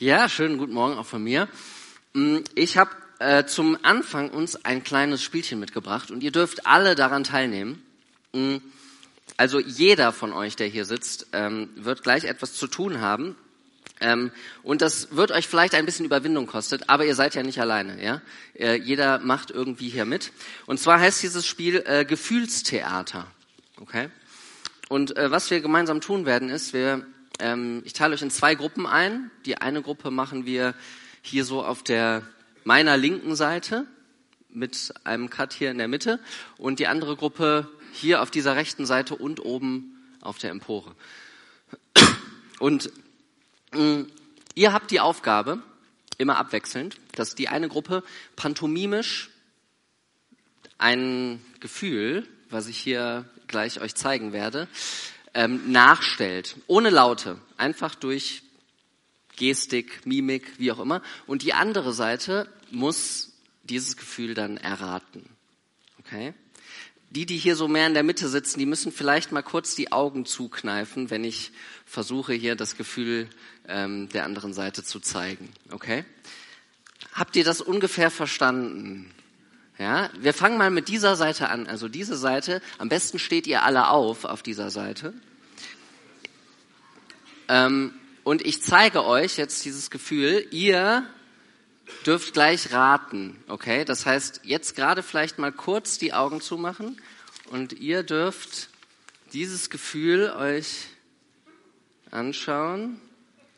Ja, schönen guten Morgen auch von mir. Mm, Ich habe äh, zum Anfang uns ein kleines Spielchen mitgebracht und ihr dürft alle daran teilnehmen. Mm, Also jeder von euch, der hier sitzt, ähm, wird gleich etwas zu tun haben. Ähm, und das wird euch vielleicht ein bisschen Überwindung kostet, aber ihr seid ja nicht alleine, ja? Äh, jeder macht irgendwie hier mit. Und zwar heißt dieses Spiel äh, Gefühlstheater, okay? Und äh, was wir gemeinsam tun werden, ist, wir, ähm, ich teile euch in zwei Gruppen ein. Die eine Gruppe machen wir hier so auf der meiner linken Seite mit einem Cut hier in der Mitte und die andere Gruppe hier auf dieser rechten Seite und oben auf der Empore. Und mh, ihr habt die Aufgabe, immer abwechselnd, dass die eine Gruppe pantomimisch ein Gefühl, was ich hier gleich euch zeigen werde, ähm, nachstellt. Ohne Laute. Einfach durch Gestik, Mimik, wie auch immer. Und die andere Seite muss dieses Gefühl dann erraten. Okay? Die, die hier so mehr in der Mitte sitzen, die müssen vielleicht mal kurz die Augen zukneifen, wenn ich versuche, hier das Gefühl ähm, der anderen Seite zu zeigen. Okay? Habt ihr das ungefähr verstanden? Ja, wir fangen mal mit dieser Seite an. Also diese Seite, am besten steht ihr alle auf auf dieser Seite. Ähm, und ich zeige euch jetzt dieses Gefühl. Ihr dürft gleich raten, okay? Das heißt, jetzt gerade vielleicht mal kurz die Augen zumachen und ihr dürft dieses Gefühl euch anschauen,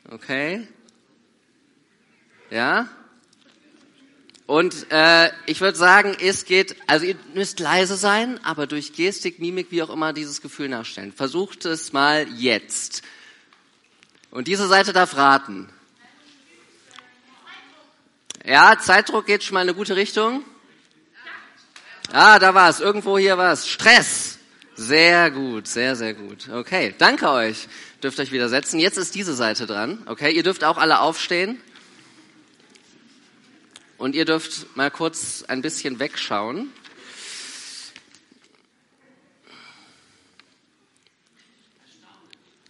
okay? Ja? Und äh, ich würde sagen, es geht, also ihr müsst leise sein, aber durch Gestik, Mimik, wie auch immer, dieses Gefühl nachstellen. Versucht es mal jetzt. Und diese Seite darf raten. Ja, Zeitdruck geht schon mal in eine gute Richtung. Ah, da war es. Irgendwo hier war es. Stress. Sehr gut, sehr, sehr gut. Okay, danke euch. Dürft euch wieder setzen. Jetzt ist diese Seite dran. Okay, ihr dürft auch alle aufstehen. Und ihr dürft mal kurz ein bisschen wegschauen.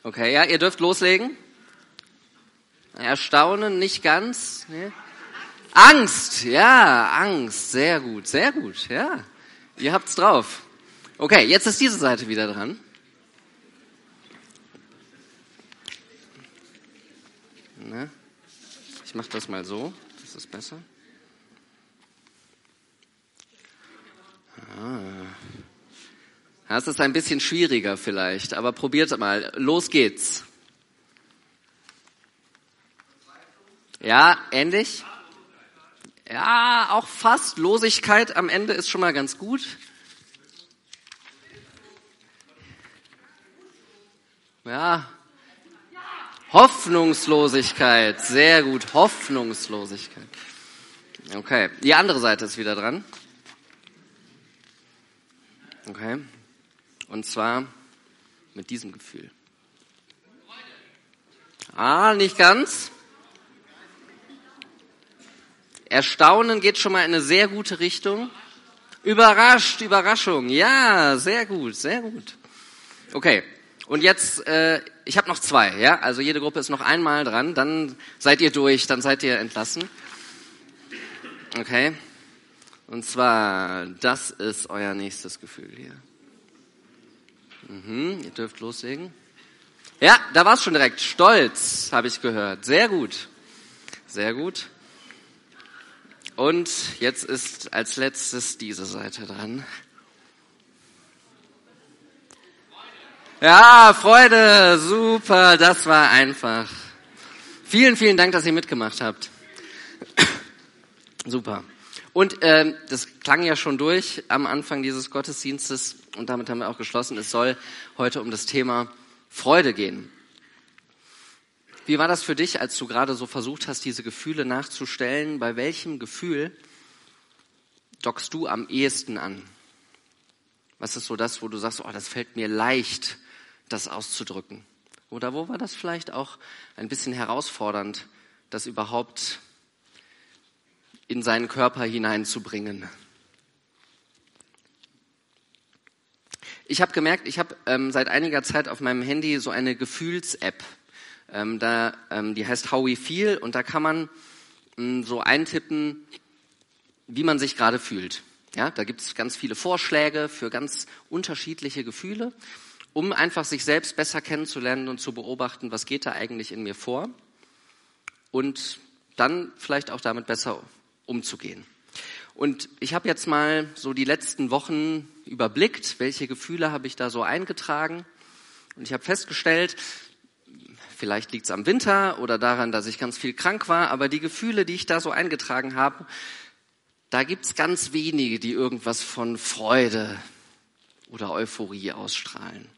Okay, ja, ihr dürft loslegen. Erstaunen, nicht ganz. Nee. Angst, ja, Angst, sehr gut, sehr gut, ja. Ihr habt's drauf. Okay, jetzt ist diese Seite wieder dran. Na, ich mache das mal so, das ist besser. Das ist ein bisschen schwieriger vielleicht, aber probiert mal. Los geht's. Ja, ähnlich. Ja, auch fast. Losigkeit am Ende ist schon mal ganz gut. Ja. Hoffnungslosigkeit. Sehr gut. Hoffnungslosigkeit. Okay. Die andere Seite ist wieder dran. Okay. Und zwar mit diesem Gefühl. Ah, nicht ganz. Erstaunen geht schon mal in eine sehr gute Richtung. Überrascht, Überraschung. Ja, sehr gut, sehr gut. Okay. Und jetzt, äh, ich habe noch zwei, ja. Also jede Gruppe ist noch einmal dran. Dann seid ihr durch, dann seid ihr entlassen. Okay. Und zwar, das ist euer nächstes Gefühl hier. Mhm, ihr dürft loslegen. Ja, da war es schon direkt. Stolz, habe ich gehört. Sehr gut. Sehr gut. Und jetzt ist als letztes diese Seite dran. Ja, Freude, super, das war einfach. Vielen, vielen Dank, dass ihr mitgemacht habt. Super. Und ähm, das klang ja schon durch am Anfang dieses Gottesdienstes und damit haben wir auch geschlossen. Es soll heute um das Thema Freude gehen. Wie war das für dich, als du gerade so versucht hast, diese Gefühle nachzustellen? Bei welchem Gefühl dockst du am ehesten an? Was ist so das, wo du sagst, oh, das fällt mir leicht, das auszudrücken? Oder wo war das vielleicht auch ein bisschen herausfordernd, das überhaupt in seinen Körper hineinzubringen? Ich habe gemerkt, ich habe ähm, seit einiger Zeit auf meinem Handy so eine Gefühls-App Ähm, da, ähm, die heißt How We Feel und da kann man mh, so eintippen, wie man sich gerade fühlt. Ja, da gibt es ganz viele Vorschläge für ganz unterschiedliche Gefühle, um einfach sich selbst besser kennenzulernen und zu beobachten, was geht da eigentlich in mir vor und dann vielleicht auch damit besser umzugehen. Und ich habe jetzt mal so die letzten Wochen überblickt, welche Gefühle habe ich da so eingetragen. Und ich habe festgestellt, vielleicht liegt es am Winter oder daran, dass ich ganz viel krank war, aber die Gefühle, die ich da so eingetragen habe, da gibt's ganz wenige, die irgendwas von Freude oder Euphorie ausstrahlen.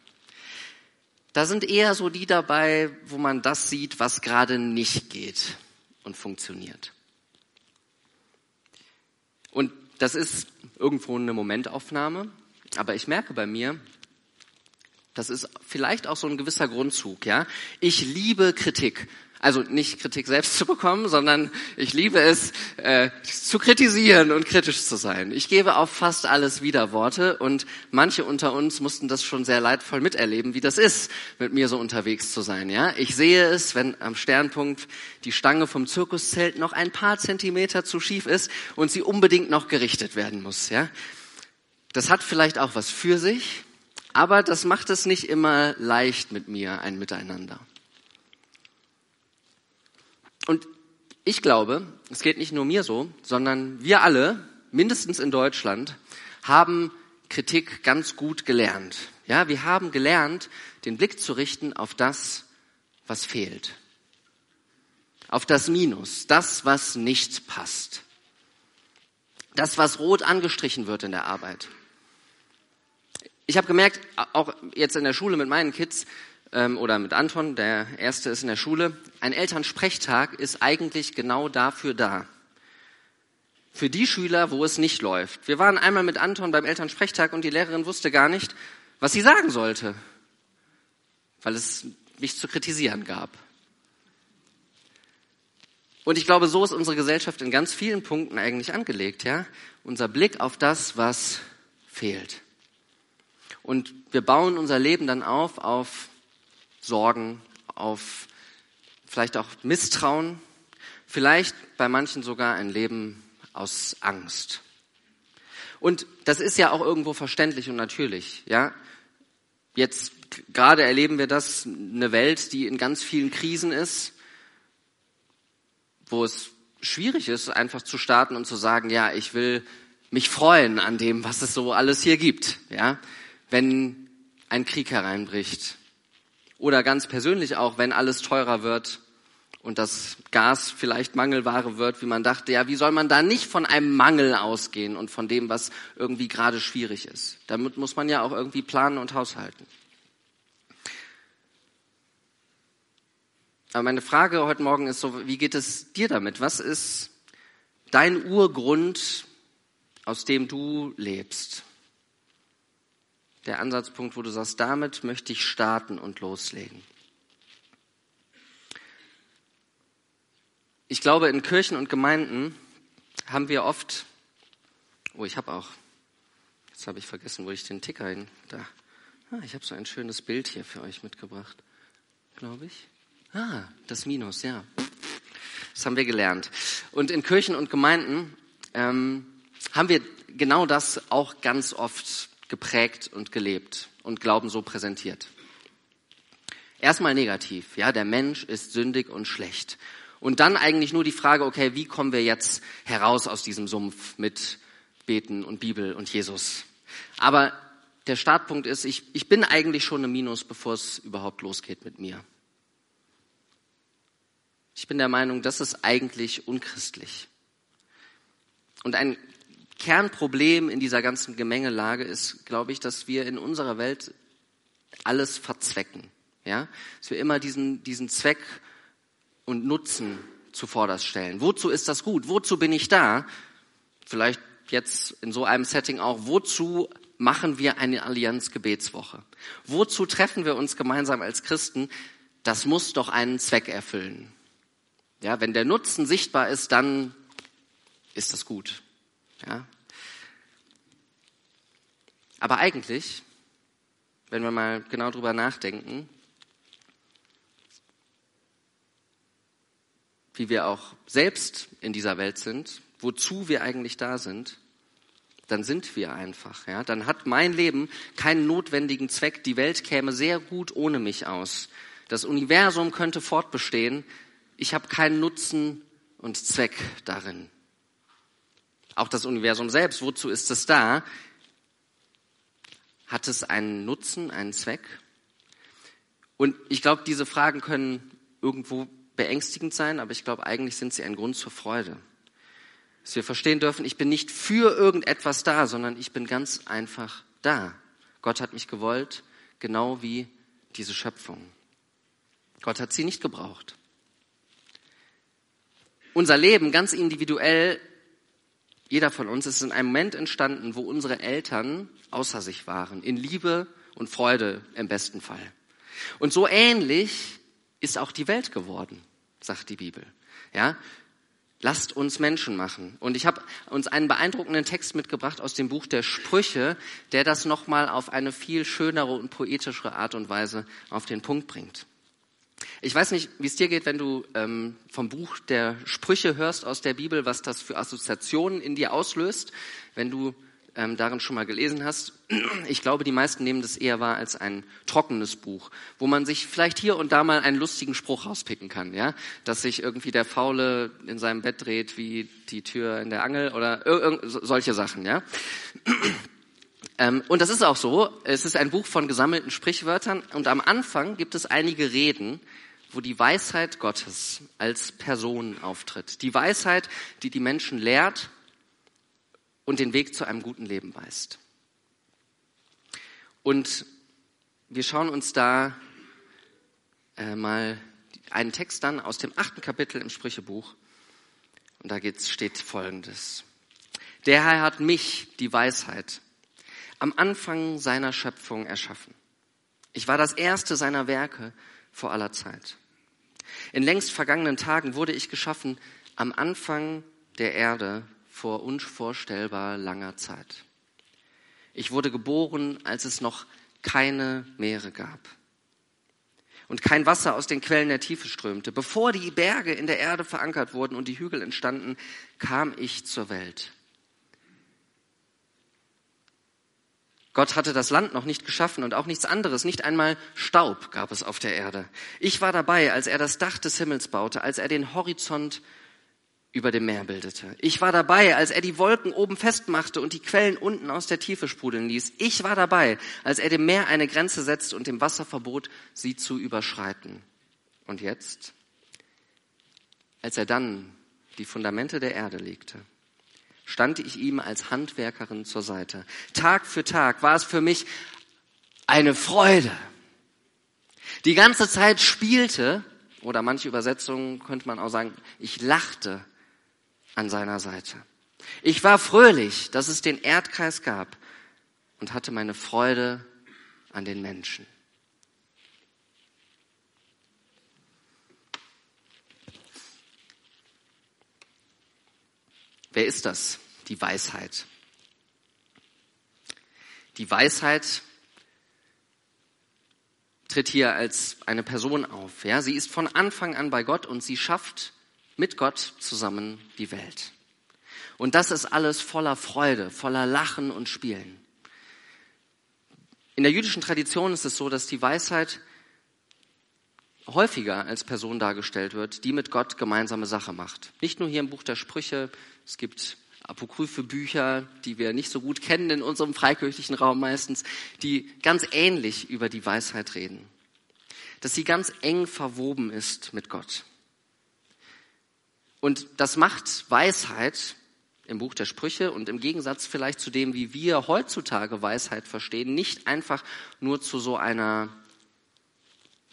Da sind eher so die dabei, wo man das sieht, was gerade nicht geht und funktioniert. Und das ist irgendwo eine Momentaufnahme, aber ich merke bei mir, das ist vielleicht auch so ein gewisser Grundzug, ja. Ich liebe Kritik. Also nicht Kritik selbst zu bekommen, sondern ich liebe es, äh, zu kritisieren und kritisch zu sein. Ich gebe auf fast alles Widerworte und manche unter uns mussten das schon sehr leidvoll miterleben, wie das ist, mit mir so unterwegs zu sein. Ja, ich sehe es, wenn am Sternpunkt die Stange vom Zirkuszelt noch ein paar Zentimeter zu schief ist und sie unbedingt noch gerichtet werden muss. Ja, das hat vielleicht auch was für sich, aber das macht es nicht immer leicht mit mir ein Miteinander. Und ich glaube, es geht nicht nur mir so, sondern wir alle, mindestens in Deutschland, haben Kritik ganz gut gelernt. Ja, wir haben gelernt, den Blick zu richten auf das, was fehlt. Auf das Minus, das, was nicht passt. Das, was rot angestrichen wird in der Arbeit. Ich habe gemerkt, auch jetzt in der Schule mit meinen Kids, ähm, oder mit Anton, der erste ist in der Schule, ein Elternsprechtag ist eigentlich genau dafür da. Für die Schüler, wo es nicht läuft. Wir waren einmal mit Anton beim Elternsprechtag und die Lehrerin wusste gar nicht, was sie sagen sollte, weil es nichts zu kritisieren gab. Und ich glaube, so ist unsere Gesellschaft in ganz vielen Punkten eigentlich angelegt, ja? Unser Blick auf das, was fehlt. Und wir bauen unser Leben dann auf auf Sorgen, auf vielleicht auch Misstrauen, vielleicht bei manchen sogar ein Leben aus Angst. Und das ist ja auch irgendwo verständlich und natürlich, ja. Jetzt gerade erleben wir das, eine Welt, die in ganz vielen Krisen ist, wo es schwierig ist, einfach zu starten und zu sagen, ja, ich will mich freuen an dem, was es so alles hier gibt, ja. Wenn ein Krieg hereinbricht, oder ganz persönlich auch, wenn alles teurer wird und das Gas vielleicht Mangelware wird, wie man dachte, ja, wie soll man da nicht von einem Mangel ausgehen und von dem, was irgendwie gerade schwierig ist? Damit muss man ja auch irgendwie planen und haushalten. Aber meine Frage heute Morgen ist so, wie geht es dir damit? Was ist dein Urgrund, aus dem du lebst? Der Ansatzpunkt, wo du sagst, damit möchte ich starten und loslegen. Ich glaube, in Kirchen und Gemeinden haben wir oft, oh, ich habe auch, jetzt habe ich vergessen, wo ich den Ticker hin, da, ah, ich habe so ein schönes Bild hier für euch mitgebracht, glaube ich. Ah, das Minus, ja. Das haben wir gelernt. Und in Kirchen und Gemeinden ähm, haben wir genau das auch ganz oft geprägt und gelebt und Glauben so präsentiert. Erstmal negativ, ja, der Mensch ist sündig und schlecht. Und dann eigentlich nur die Frage, okay, wie kommen wir jetzt heraus aus diesem Sumpf mit Beten und Bibel und Jesus? Aber der Startpunkt ist, ich, ich bin eigentlich schon im Minus, bevor es überhaupt losgeht mit mir. Ich bin der Meinung, das ist eigentlich unchristlich. Und ein Kernproblem in dieser ganzen Gemengelage ist, glaube ich, dass wir in unserer Welt alles verzwecken. Ja? Dass wir immer diesen, diesen Zweck und Nutzen zuvorderst stellen. Wozu ist das gut? Wozu bin ich da? Vielleicht jetzt in so einem Setting auch. Wozu machen wir eine Allianz-Gebetswoche? Wozu treffen wir uns gemeinsam als Christen? Das muss doch einen Zweck erfüllen. Ja, wenn der Nutzen sichtbar ist, dann ist das gut. Ja? Aber eigentlich, wenn wir mal genau drüber nachdenken, wie wir auch selbst in dieser Welt sind, wozu wir eigentlich da sind, dann sind wir einfach. Ja? Dann hat mein Leben keinen notwendigen Zweck. Die Welt käme sehr gut ohne mich aus. Das Universum könnte fortbestehen. Ich habe keinen Nutzen und Zweck darin. Auch das Universum selbst, wozu ist es da? Hat es einen Nutzen, einen Zweck? Und ich glaube, diese Fragen können irgendwo beängstigend sein, aber ich glaube, eigentlich sind sie ein Grund zur Freude. Dass wir verstehen dürfen, ich bin nicht für irgendetwas da, sondern ich bin ganz einfach da. Gott hat mich gewollt, genau wie diese Schöpfung. Gott hat sie nicht gebraucht. Unser Leben ganz individuell, jeder von uns, ist in einem Moment entstanden, wo unsere Eltern außer sich waren, in Liebe und Freude im besten Fall. Und so ähnlich ist auch die Welt geworden, sagt die Bibel. Ja? Lasst uns Menschen machen. Und ich habe uns einen beeindruckenden Text mitgebracht aus dem Buch der Sprüche, der das nochmal auf eine viel schönere und poetischere Art und Weise auf den Punkt bringt. Ich weiß nicht, wie es dir geht, wenn du ähm, vom Buch der Sprüche hörst aus der Bibel, was das für Assoziationen in dir auslöst, wenn du ähm, darin schon mal gelesen hast. Ich glaube, die meisten nehmen das eher wahr als ein trockenes Buch, wo man sich vielleicht hier und da mal einen lustigen Spruch rauspicken kann, ja, dass sich irgendwie der Faule in seinem Bett dreht wie die Tür in der Angel oder solche Sachen, ja. Ähm, und das ist auch so. Es ist ein Buch von gesammelten Sprichwörtern und am Anfang gibt es einige Reden, wo die Weisheit Gottes als Person auftritt. Die Weisheit, die die Menschen lehrt und den Weg zu einem guten Leben weist. Und wir schauen uns da äh, mal einen Text dann aus dem achten Kapitel im Sprüchebuch. Und da geht's, steht Folgendes. Der Herr hat mich, die Weisheit, am Anfang seiner Schöpfung erschaffen. Ich war das erste seiner Werke vor aller Zeit. In längst vergangenen Tagen wurde ich geschaffen am Anfang der Erde vor unvorstellbar langer Zeit. Ich wurde geboren, als es noch keine Meere gab und kein Wasser aus den Quellen der Tiefe strömte. Bevor die Berge in der Erde verankert wurden und die Hügel entstanden, kam ich zur Welt. Gott hatte das Land noch nicht geschaffen und auch nichts anderes, nicht einmal Staub gab es auf der Erde. Ich war dabei, als er das Dach des Himmels baute, als er den Horizont über dem Meer bildete. Ich war dabei, als er die Wolken oben festmachte und die Quellen unten aus der Tiefe sprudeln ließ. Ich war dabei, als er dem Meer eine Grenze setzte und dem Wasser verbot, sie zu überschreiten. Und jetzt, als er dann die Fundamente der Erde legte, stand ich ihm als Handwerkerin zur Seite. Tag für Tag war es für mich eine Freude. Die ganze Zeit spielte, oder manche Übersetzungen könnte man auch sagen, ich lachte an seiner Seite. Ich war fröhlich, dass es den Erdkreis gab und hatte meine Freude an den Menschen. Wer ist das? Die Weisheit. Die Weisheit tritt hier als eine Person auf. Ja, sie ist von Anfang an bei Gott und sie schafft mit Gott zusammen die Welt. Und das ist alles voller Freude, voller Lachen und Spielen. In der jüdischen Tradition ist es so, dass die Weisheit häufiger als Person dargestellt wird, die mit Gott gemeinsame Sache macht. Nicht nur hier im Buch der Sprüche, es gibt apokryphe Bücher, die wir nicht so gut kennen in unserem freikirchlichen Raum meistens, die ganz ähnlich über die Weisheit reden. Dass sie ganz eng verwoben ist mit Gott. Und das macht Weisheit im Buch der Sprüche und im Gegensatz vielleicht zu dem, wie wir heutzutage Weisheit verstehen, nicht einfach nur zu so einer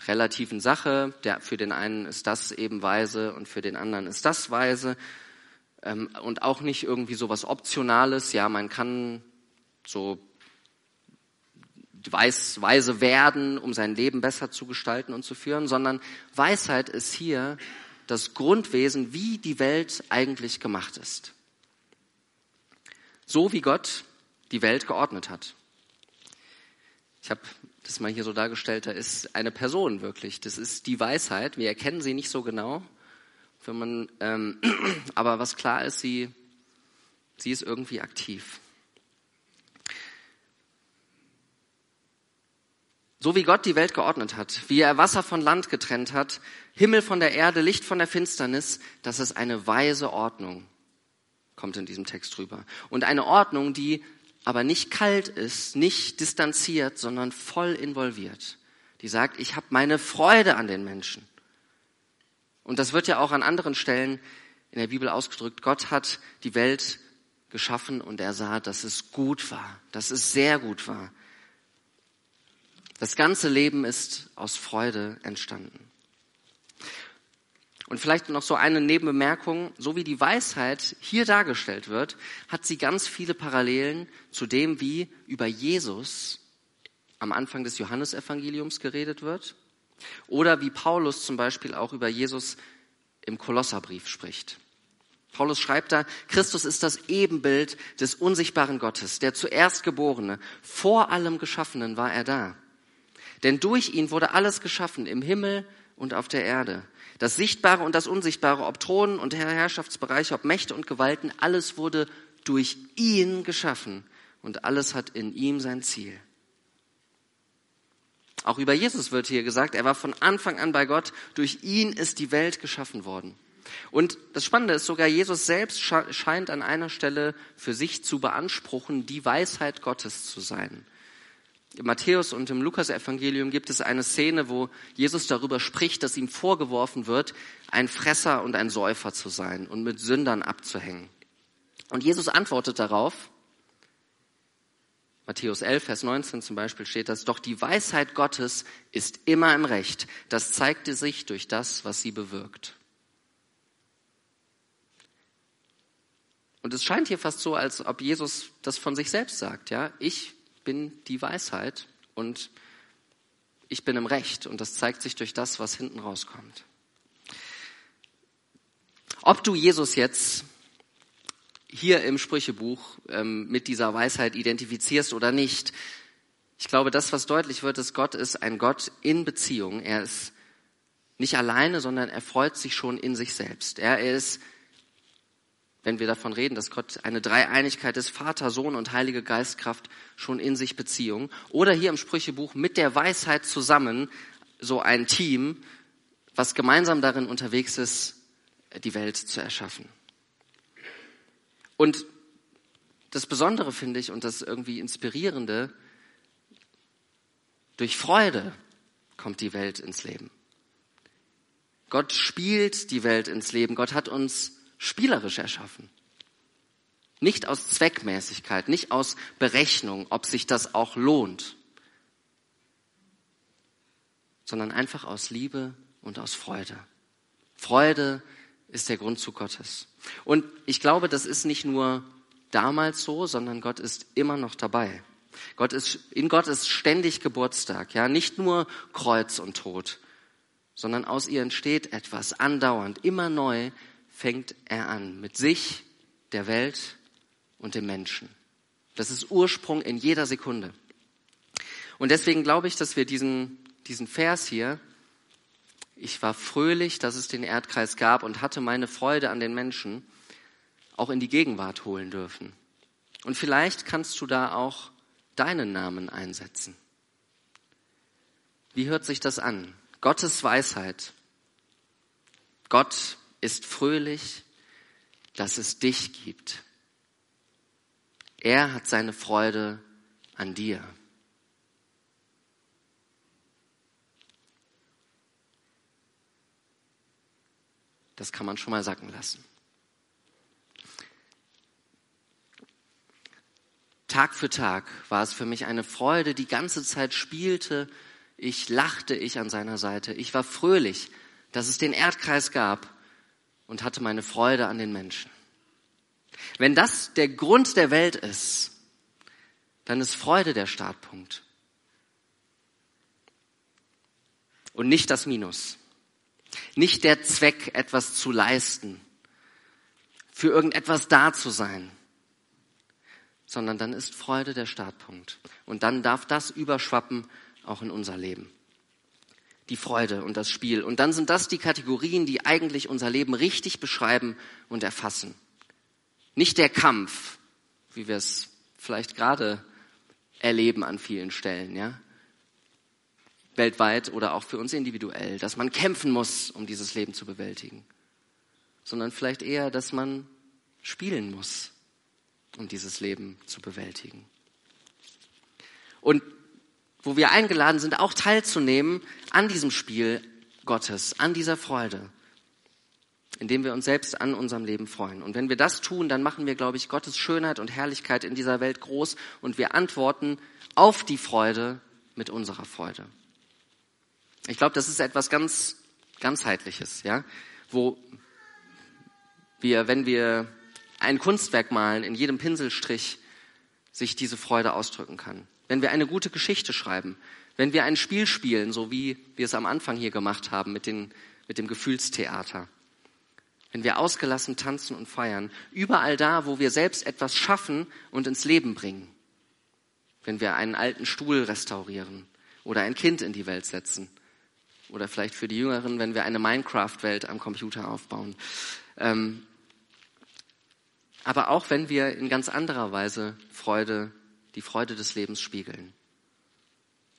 relativen Sache. Der, für den einen ist das eben weise und für den anderen ist das weise. Ähm, und auch nicht irgendwie so was Optionales. Ja, man kann so weiß, weise werden, um sein Leben besser zu gestalten und zu führen, sondern Weisheit ist hier das Grundwesen, wie die Welt eigentlich gemacht ist. So wie Gott die Welt geordnet hat. Ich habe das mal hier so dargestellt, da ist eine Person wirklich. Das ist die Weisheit. Wir erkennen sie nicht so genau. Wenn man, ähm, aber was klar ist, sie, sie ist irgendwie aktiv. So wie Gott die Welt geordnet hat, wie er Wasser von Land getrennt hat, Himmel von der Erde, Licht von der Finsternis, das ist eine weise Ordnung, kommt in diesem Text drüber. Und eine Ordnung, die aber nicht kalt ist, nicht distanziert, sondern voll involviert. Die sagt, ich habe meine Freude an den Menschen. Und das wird ja auch an anderen Stellen in der Bibel ausgedrückt. Gott hat die Welt geschaffen und er sah, dass es gut war, dass es sehr gut war. Das ganze Leben ist aus Freude entstanden. Und vielleicht noch so eine Nebenbemerkung, so wie die Weisheit hier dargestellt wird, hat sie ganz viele Parallelen zu dem, wie über Jesus am Anfang des Johannesevangeliums geredet wird oder wie Paulus zum Beispiel auch über Jesus im Kolosserbrief spricht. Paulus schreibt da, Christus ist das Ebenbild des unsichtbaren Gottes, der zuerst Geborene, vor allem Geschaffenen war er da. Denn durch ihn wurde alles geschaffen im Himmel und auf der Erde. Das Sichtbare und das Unsichtbare, ob Thronen und Herrschaftsbereiche, ob Mächte und Gewalten, alles wurde durch ihn geschaffen und alles hat in ihm sein Ziel. Auch über Jesus wird hier gesagt, er war von Anfang an bei Gott, durch ihn ist die Welt geschaffen worden. Und das Spannende ist, sogar Jesus selbst scheint an einer Stelle für sich zu beanspruchen, die Weisheit Gottes zu sein. Im Matthäus und im Lukas-Evangelium gibt es eine Szene, wo Jesus darüber spricht, dass ihm vorgeworfen wird, ein Fresser und ein Säufer zu sein und mit Sündern abzuhängen. Und Jesus antwortet darauf, Matthäus 11, Vers 19 zum Beispiel steht das, doch die Weisheit Gottes ist immer im Recht. Das zeigte sich durch das, was sie bewirkt. Und es scheint hier fast so, als ob Jesus das von sich selbst sagt, ja. Ich bin die Weisheit und ich bin im Recht und das zeigt sich durch das, was hinten rauskommt. Ob du Jesus jetzt hier im Sprüchebuch ähm, mit dieser Weisheit identifizierst oder nicht, ich glaube, das, was deutlich wird, ist, Gott ist ein Gott in Beziehung. Er ist nicht alleine, sondern er freut sich schon in sich selbst. Er ist wenn wir davon reden, dass Gott eine Dreieinigkeit ist, Vater, Sohn und Heilige Geistkraft schon in sich Beziehung. Oder hier im Sprüchebuch mit der Weisheit zusammen so ein Team, was gemeinsam darin unterwegs ist, die Welt zu erschaffen. Und das Besondere finde ich und das irgendwie Inspirierende, durch Freude kommt die Welt ins Leben. Gott spielt die Welt ins Leben. Gott hat uns spielerisch erschaffen. Nicht aus Zweckmäßigkeit, nicht aus Berechnung, ob sich das auch lohnt, sondern einfach aus Liebe und aus Freude. Freude ist der Grundzug Gottes. Und ich glaube, das ist nicht nur damals so, sondern Gott ist immer noch dabei. Gott ist, in Gott ist ständig Geburtstag, ja, nicht nur Kreuz und Tod, sondern aus ihr entsteht etwas andauernd, immer neu, fängt er an mit sich, der Welt und dem Menschen. Das ist Ursprung in jeder Sekunde. Und deswegen glaube ich, dass wir diesen, diesen Vers hier, ich war fröhlich, dass es den Erdkreis gab und hatte meine Freude an den Menschen, auch in die Gegenwart holen dürfen. Und vielleicht kannst du da auch deinen Namen einsetzen. Wie hört sich das an? Gottes Weisheit. Gott ist fröhlich, dass es dich gibt. Er hat seine Freude an dir. Das kann man schon mal sacken lassen. Tag für Tag war es für mich eine Freude, die ganze Zeit spielte. Ich lachte ich an seiner Seite. Ich war fröhlich, dass es den Erdkreis gab und hatte meine Freude an den Menschen. Wenn das der Grund der Welt ist, dann ist Freude der Startpunkt. Und nicht das Minus. Nicht der Zweck, etwas zu leisten, für irgendetwas da zu sein, sondern dann ist Freude der Startpunkt. Und dann darf das überschwappen auch in unser Leben. die Freude und das Spiel. Und dann sind das die Kategorien, die eigentlich unser Leben richtig beschreiben und erfassen. Nicht der Kampf, wie wir es vielleicht gerade erleben an vielen Stellen, ja. Weltweit oder auch für uns individuell, dass man kämpfen muss, um dieses Leben zu bewältigen. Sondern vielleicht eher, dass man spielen muss, um dieses Leben zu bewältigen. Und wo wir eingeladen sind, auch teilzunehmen an diesem Spiel Gottes, an dieser Freude, indem wir uns selbst an unserem Leben freuen. Und wenn wir das tun, dann machen wir, glaube ich, Gottes Schönheit und Herrlichkeit in dieser Welt groß und wir antworten auf die Freude mit unserer Freude. Ich glaube, das ist etwas ganz ganzheitliches, ja, wo wir, wenn wir ein Kunstwerk malen, in jedem Pinselstrich sich diese Freude ausdrücken kann. Wenn wir eine gute Geschichte schreiben, wenn wir ein Spiel spielen, so wie wir es am Anfang hier gemacht haben mit, den, mit dem Gefühlstheater, wenn wir ausgelassen tanzen und feiern, überall da, wo wir selbst etwas schaffen und ins Leben bringen, wenn wir einen alten Stuhl restaurieren oder ein Kind in die Welt setzen oder vielleicht für die Jüngeren, wenn wir eine Minecraft-Welt am Computer aufbauen. Ähm, aber auch wenn wir in ganz anderer Weise Freude die Freude des Lebens spiegeln.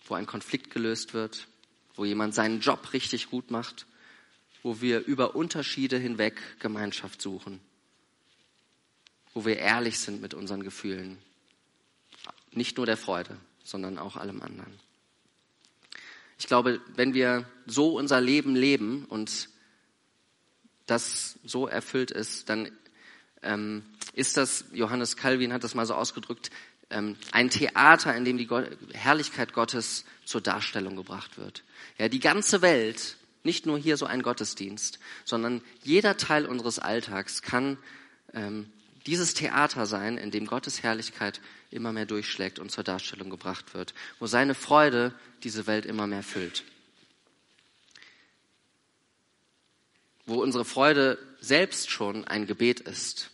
Wo ein Konflikt gelöst wird, wo jemand seinen Job richtig gut macht, wo wir über Unterschiede hinweg Gemeinschaft suchen, wo wir ehrlich sind mit unseren Gefühlen. Nicht nur der Freude, sondern auch allem anderen. Ich glaube, wenn wir so unser Leben leben und das so erfüllt ist, dann ähm, ist das, Johannes Calvin hat das mal so ausgedrückt, ähm, ein Theater, in dem die Herrlichkeit Gottes zur Darstellung gebracht wird. Ja, die ganze Welt, nicht nur hier so ein Gottesdienst, sondern jeder Teil unseres Alltags kann ähm, dieses Theater sein, in dem Gottes Herrlichkeit immer mehr durchschlägt und zur Darstellung gebracht wird, wo seine Freude diese Welt immer mehr füllt. Wo unsere Freude selbst schon ein Gebet ist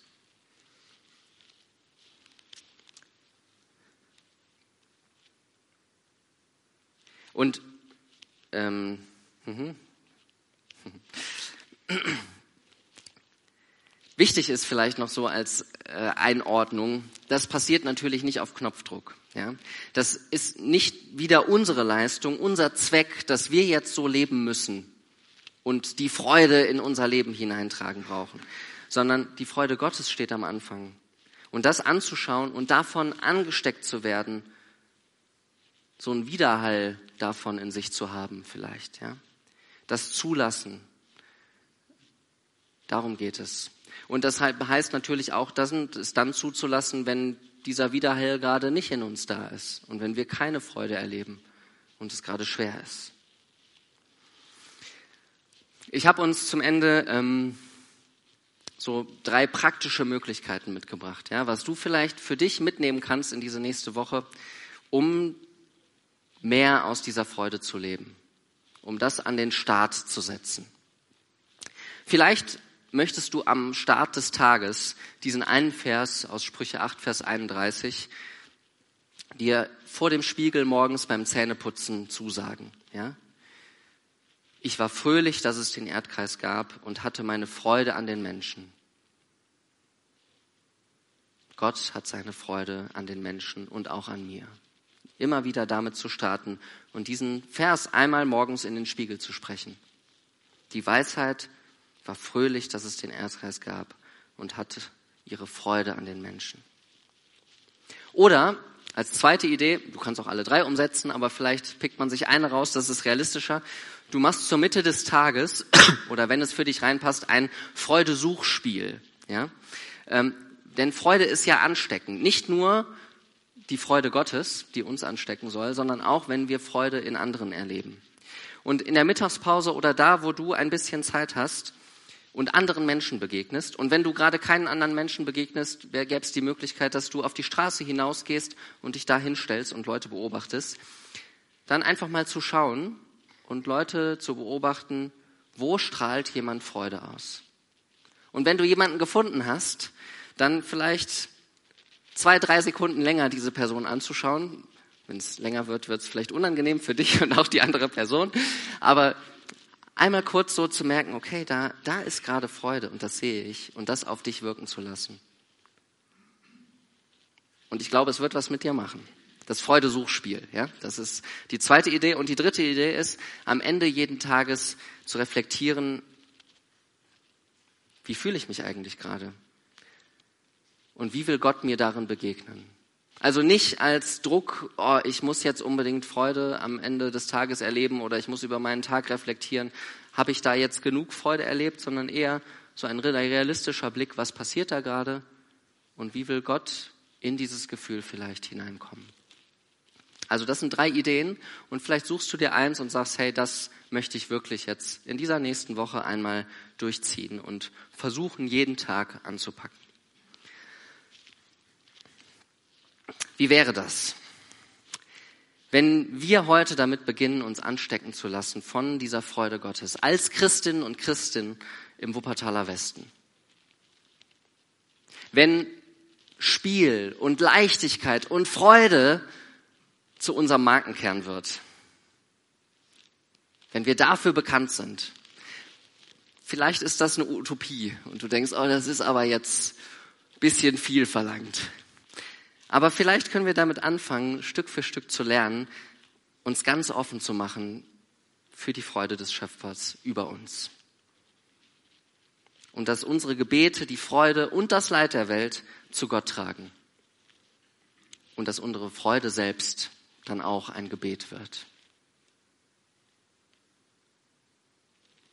Und ähm, mhm. Wichtig ist vielleicht noch so als äh, Einordnung, das passiert natürlich nicht auf Knopfdruck. Ja? Das ist nicht wieder unsere Leistung, unser Zweck, dass wir jetzt so leben müssen und die Freude in unser Leben hineintragen brauchen, sondern die Freude Gottes steht am Anfang. Und das anzuschauen und davon angesteckt zu werden, so ein Widerhall davon in sich zu haben vielleicht, ja. Das Zulassen. Darum geht es. Und das heißt natürlich auch, das es dann zuzulassen, wenn dieser Widerhall gerade nicht in uns da ist und wenn wir keine Freude erleben und es gerade schwer ist. Ich habe uns zum Ende ähm, so drei praktische Möglichkeiten mitgebracht, ja, was du vielleicht für dich mitnehmen kannst in diese nächste Woche, um mehr aus dieser Freude zu leben, um das an den Start zu setzen. Vielleicht möchtest du am Start des Tages diesen einen Vers aus Sprüche 8, Vers 31 dir vor dem Spiegel morgens beim Zähneputzen zusagen, ja? Ich war fröhlich, dass es den Erdkreis gab und hatte meine Freude an den Menschen. Gott hat seine Freude an den Menschen und auch an mir immer wieder damit zu starten und diesen Vers einmal morgens in den Spiegel zu sprechen. Die Weisheit war fröhlich, dass es den Erdkreis gab und hatte ihre Freude an den Menschen. Oder als zweite Idee, du kannst auch alle drei umsetzen, aber vielleicht pickt man sich eine raus, das ist realistischer. Du machst zur Mitte des Tages oder wenn es für dich reinpasst, ein Freudesuchspiel. Ja? Ähm, denn Freude ist ja ansteckend. Nicht nur die Freude Gottes, die uns anstecken soll, sondern auch, wenn wir Freude in anderen erleben. Und in der Mittagspause oder da, wo du ein bisschen Zeit hast und anderen Menschen begegnest, und wenn du gerade keinen anderen Menschen begegnest, gäbe es die Möglichkeit, dass du auf die Straße hinausgehst und dich da hinstellst und Leute beobachtest, dann einfach mal zu schauen und Leute zu beobachten, wo strahlt jemand Freude aus. Und wenn du jemanden gefunden hast, dann vielleicht zwei, drei Sekunden länger diese Person anzuschauen, Wenn es länger wird, wird es vielleicht unangenehm für dich und auch die andere Person. Aber einmal kurz so zu merken, okay, da, da ist gerade Freude und das sehe ich und das auf dich wirken zu lassen. Und ich glaube, es wird was mit dir machen. Das Freudesuchspiel, ja. Das ist die zweite Idee. Und die dritte Idee ist, am Ende jeden Tages zu reflektieren, wie fühle ich mich eigentlich gerade? Und wie will Gott mir darin begegnen? Also nicht als Druck, oh, ich muss jetzt unbedingt Freude am Ende des Tages erleben oder ich muss über meinen Tag reflektieren. Habe ich da jetzt genug Freude erlebt, sondern eher so ein realistischer Blick, was passiert da gerade und wie will Gott in dieses Gefühl vielleicht hineinkommen. Also das sind drei Ideen und vielleicht suchst du dir eins und sagst, hey, das möchte ich wirklich jetzt in dieser nächsten Woche einmal durchziehen und versuchen, jeden Tag anzupacken. Wie wäre das? Wenn wir heute damit beginnen, uns anstecken zu lassen von dieser Freude Gottes, als Christinnen und Christen im Wuppertaler Westen. Wenn Spiel und Leichtigkeit und Freude zu unserem Markenkern wird. Wenn wir dafür bekannt sind. Vielleicht ist das eine Utopie und du denkst, oh, das ist aber jetzt bisschen viel verlangt. Aber vielleicht können wir damit anfangen, Stück für Stück zu lernen, uns ganz offen zu machen für die Freude des Schöpfers über uns. Und dass unsere Gebete die Freude und das Leid der Welt zu Gott tragen. Und dass unsere Freude selbst dann auch ein Gebet wird.